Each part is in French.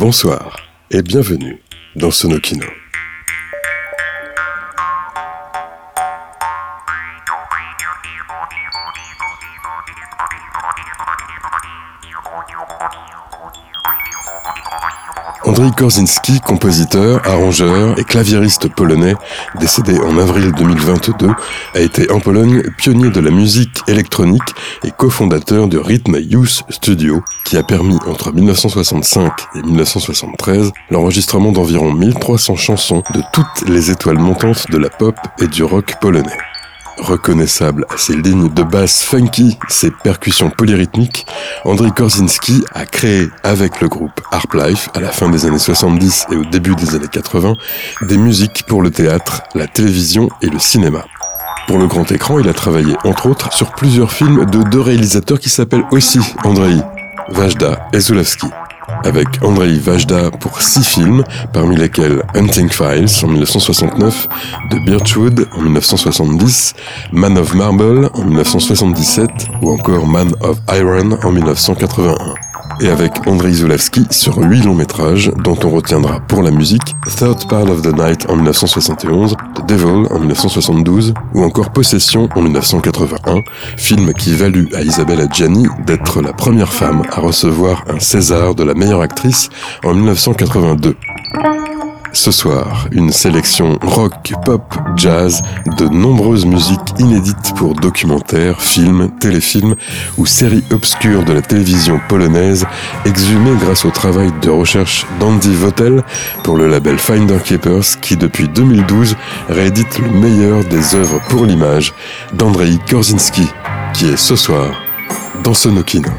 Bonsoir et bienvenue dans Sonokino. Andrei Korzinski, compositeur, arrangeur et claviériste polonais, décédé en avril 2022, a été en Pologne pionnier de la musique électronique et cofondateur du Rhythm Youth Studio, qui a permis entre 1965 et 1973 l'enregistrement d'environ 1300 chansons de toutes les étoiles montantes de la pop et du rock polonais. Reconnaissable à ses lignes de basse funky, ses percussions polyrythmiques, Andrei Korzinski a créé avec le groupe Harp Life à la fin des années 70 et au début des années 80 des musiques pour le théâtre, la télévision et le cinéma. Pour le grand écran, il a travaillé entre autres sur plusieurs films de deux réalisateurs qui s'appellent aussi Andrei, Vajda et Zulawski avec Andrei Vajda pour six films, parmi lesquels Hunting Files en 1969, The Birchwood en 1970, Man of Marble en 1977 ou encore Man of Iron en 1981 et avec Andrei Zulawski sur huit longs métrages dont on retiendra pour la musique Third Part of the Night en 1971, The Devil en 1972 ou encore Possession en 1981, film qui valut à Isabella Gianni d'être la première femme à recevoir un César de la meilleure actrice en 1982. Ce soir, une sélection rock, pop, jazz, de nombreuses musiques inédites pour documentaires, films, téléfilms ou séries obscures de la télévision polonaise, exhumées grâce au travail de recherche d'Andy Votel pour le label Finder Keepers qui depuis 2012 réédite le meilleur des œuvres pour l'image d'Andrei Korzinski, qui est ce soir dans Sonokino.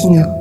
Sonokino,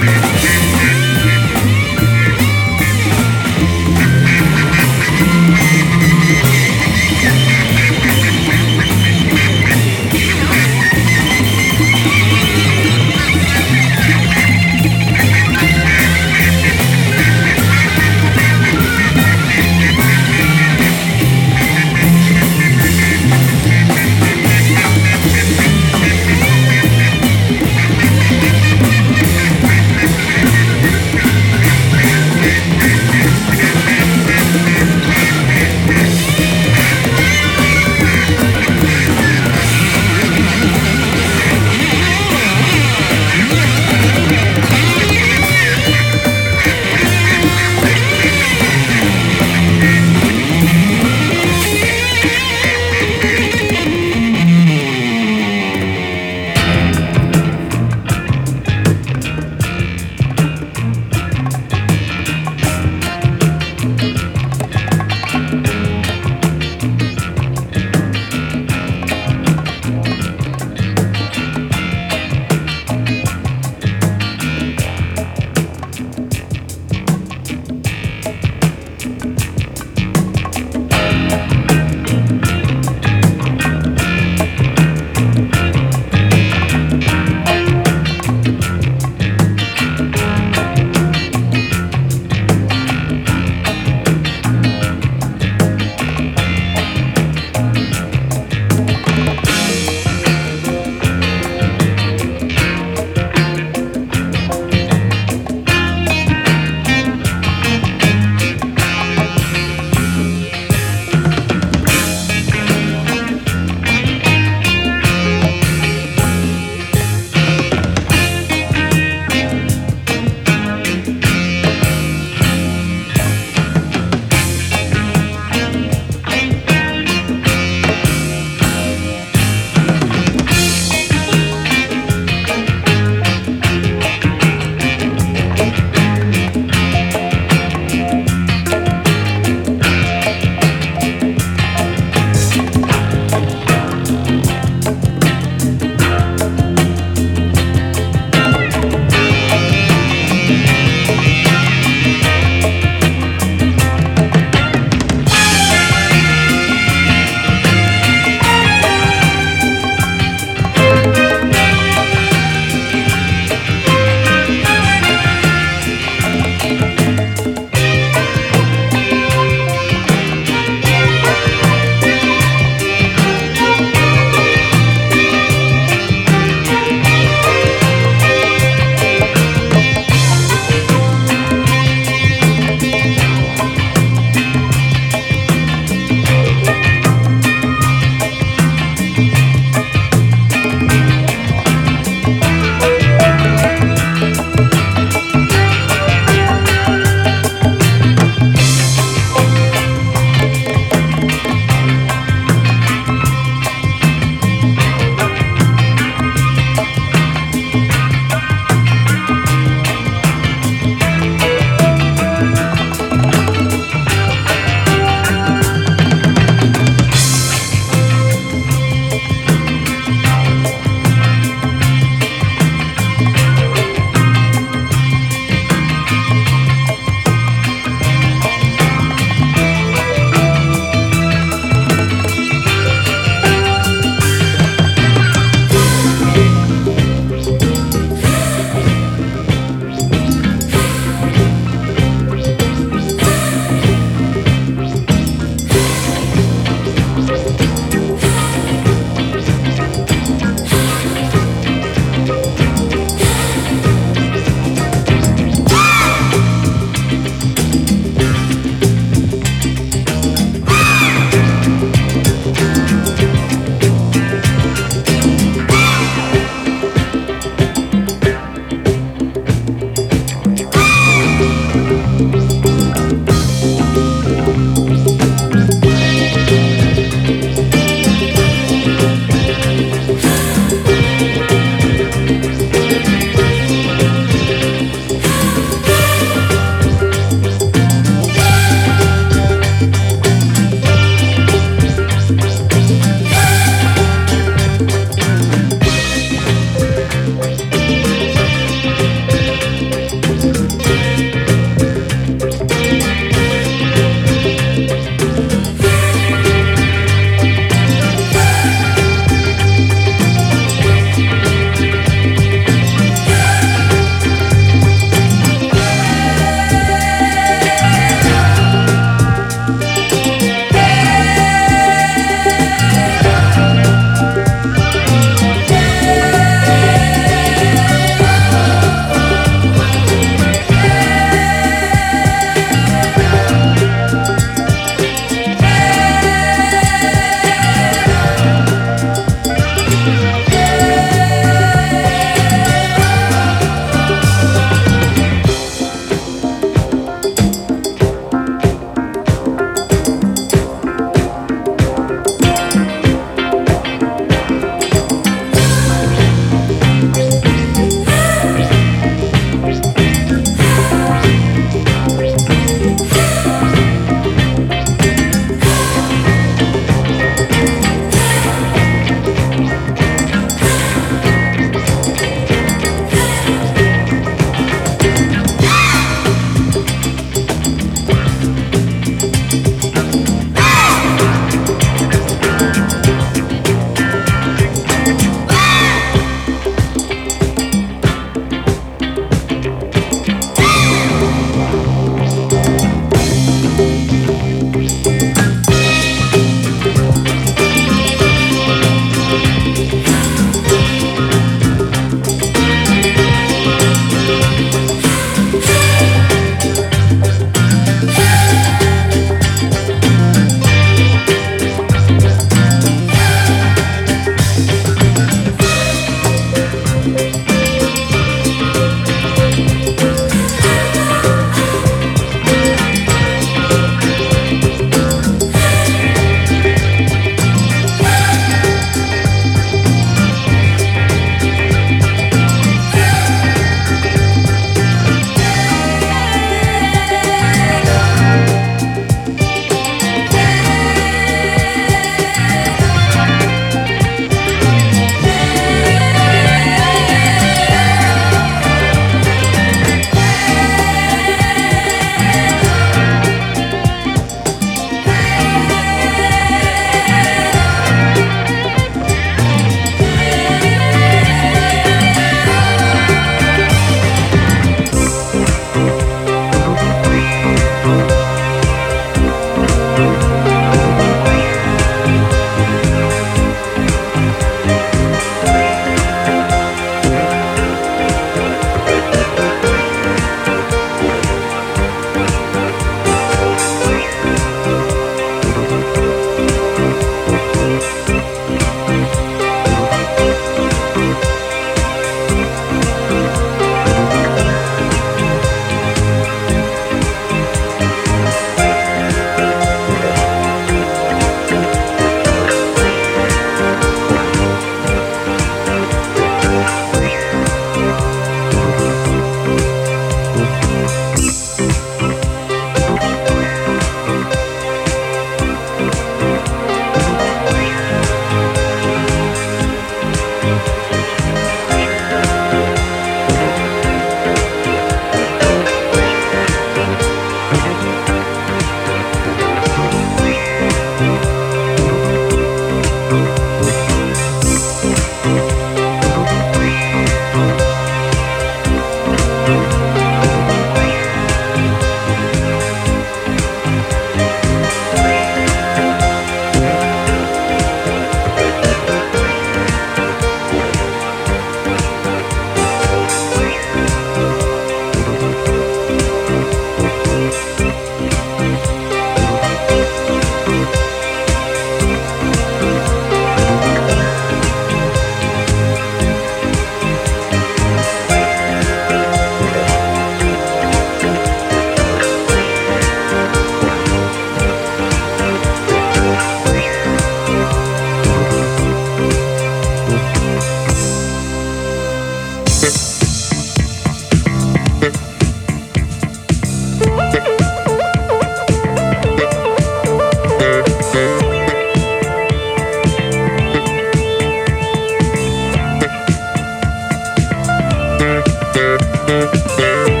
Thank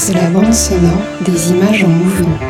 mixe la bande sonore des images en mouvement.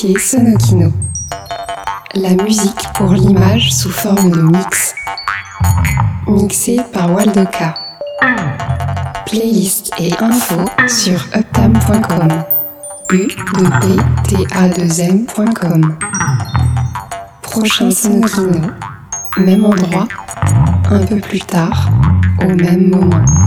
Sonokino. La musique pour l'image sous forme de mix. Mixé par Waldoka. Playlist et info sur uptam.com. u 2 p t a 2 m.com. Prochain Sonokino, même endroit, un peu plus tard, au même moment.